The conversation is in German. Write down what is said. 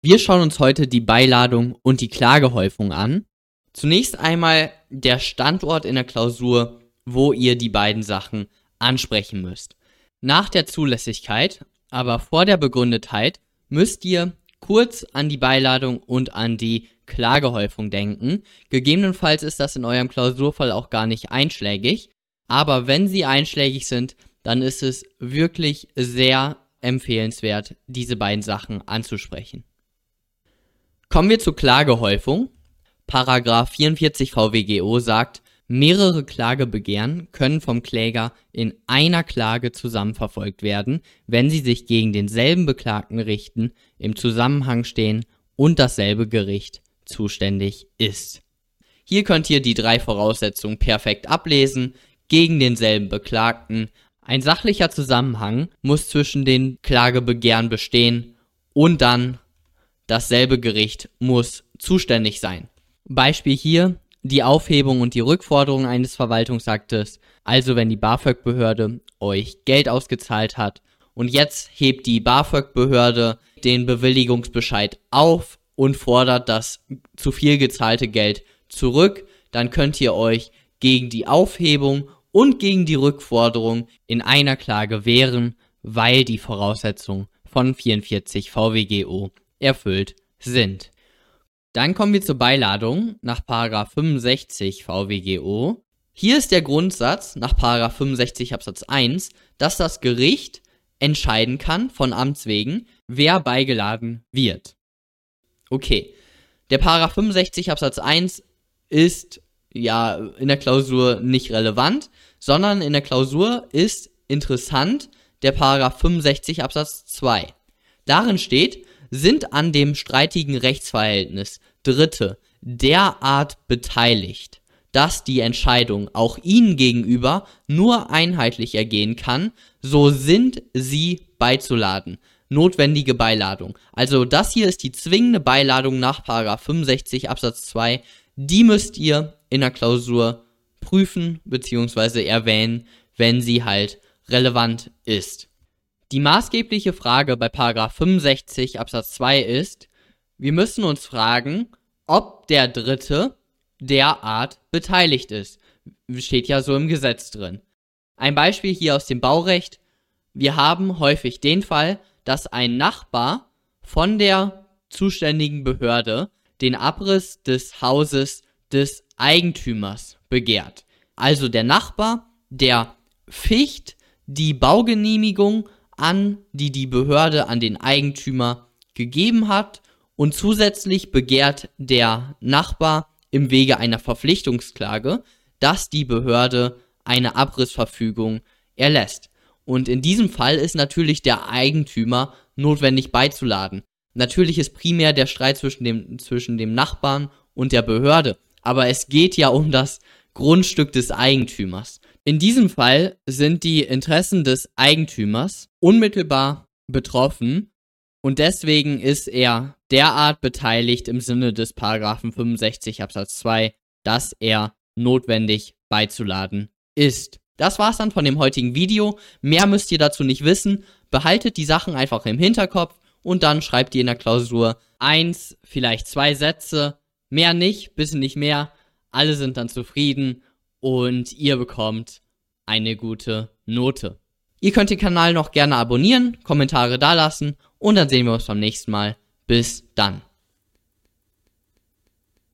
Wir schauen uns heute die Beiladung und die Klagehäufung an. Zunächst einmal der Standort in der Klausur, wo ihr die beiden Sachen ansprechen müsst. Nach der Zulässigkeit, aber vor der Begründetheit, müsst ihr kurz an die Beiladung und an die Klagehäufung denken. Gegebenenfalls ist das in eurem Klausurfall auch gar nicht einschlägig, aber wenn sie einschlägig sind, dann ist es wirklich sehr empfehlenswert, diese beiden Sachen anzusprechen. Kommen wir zur Klagehäufung. Paragraph 44 VWGO sagt, mehrere Klagebegehren können vom Kläger in einer Klage zusammenverfolgt werden, wenn sie sich gegen denselben Beklagten richten, im Zusammenhang stehen und dasselbe Gericht zuständig ist. Hier könnt ihr die drei Voraussetzungen perfekt ablesen. Gegen denselben Beklagten. Ein sachlicher Zusammenhang muss zwischen den Klagebegehren bestehen und dann dasselbe Gericht muss zuständig sein. Beispiel hier die Aufhebung und die Rückforderung eines Verwaltungsaktes, also wenn die BAföG-Behörde euch Geld ausgezahlt hat und jetzt hebt die BAföG-Behörde den Bewilligungsbescheid auf und fordert das zu viel gezahlte Geld zurück, dann könnt ihr euch gegen die Aufhebung und gegen die Rückforderung in einer Klage wehren, weil die Voraussetzungen von 44 VWGO erfüllt sind. Dann kommen wir zur Beiladung nach 65 VWGO. Hier ist der Grundsatz nach 65 Absatz 1, dass das Gericht entscheiden kann von Amts wegen, wer beigeladen wird. Okay. Der Paragraph 65 Absatz 1 ist ja in der Klausur nicht relevant, sondern in der Klausur ist interessant der Paragraph 65 Absatz 2. Darin steht, sind an dem streitigen Rechtsverhältnis Dritte derart beteiligt, dass die Entscheidung auch ihnen gegenüber nur einheitlich ergehen kann, so sind sie beizuladen. Notwendige Beiladung. Also das hier ist die zwingende Beiladung nach 65 Absatz 2. Die müsst ihr in der Klausur prüfen bzw. erwähnen, wenn sie halt relevant ist. Die maßgebliche Frage bei 65 Absatz 2 ist, wir müssen uns fragen, ob der Dritte derart beteiligt ist. Steht ja so im Gesetz drin. Ein Beispiel hier aus dem Baurecht. Wir haben häufig den Fall, dass ein Nachbar von der zuständigen Behörde den Abriss des Hauses des Eigentümers begehrt. Also der Nachbar, der ficht die Baugenehmigung an, die die Behörde an den Eigentümer gegeben hat und zusätzlich begehrt der Nachbar im Wege einer Verpflichtungsklage, dass die Behörde eine Abrissverfügung erlässt. Und in diesem Fall ist natürlich der Eigentümer notwendig beizuladen. Natürlich ist primär der Streit zwischen dem, zwischen dem Nachbarn und der Behörde, aber es geht ja um das Grundstück des Eigentümers. In diesem Fall sind die Interessen des Eigentümers unmittelbar betroffen und deswegen ist er derart beteiligt im Sinne des Paragraphen 65 Absatz 2, dass er notwendig beizuladen ist. Das war's dann von dem heutigen Video. Mehr müsst ihr dazu nicht wissen. Behaltet die Sachen einfach im Hinterkopf und dann schreibt ihr in der Klausur eins, vielleicht zwei Sätze, mehr nicht, bisschen nicht mehr alle sind dann zufrieden und ihr bekommt eine gute Note. Ihr könnt den Kanal noch gerne abonnieren, Kommentare dalassen und dann sehen wir uns beim nächsten Mal. Bis dann.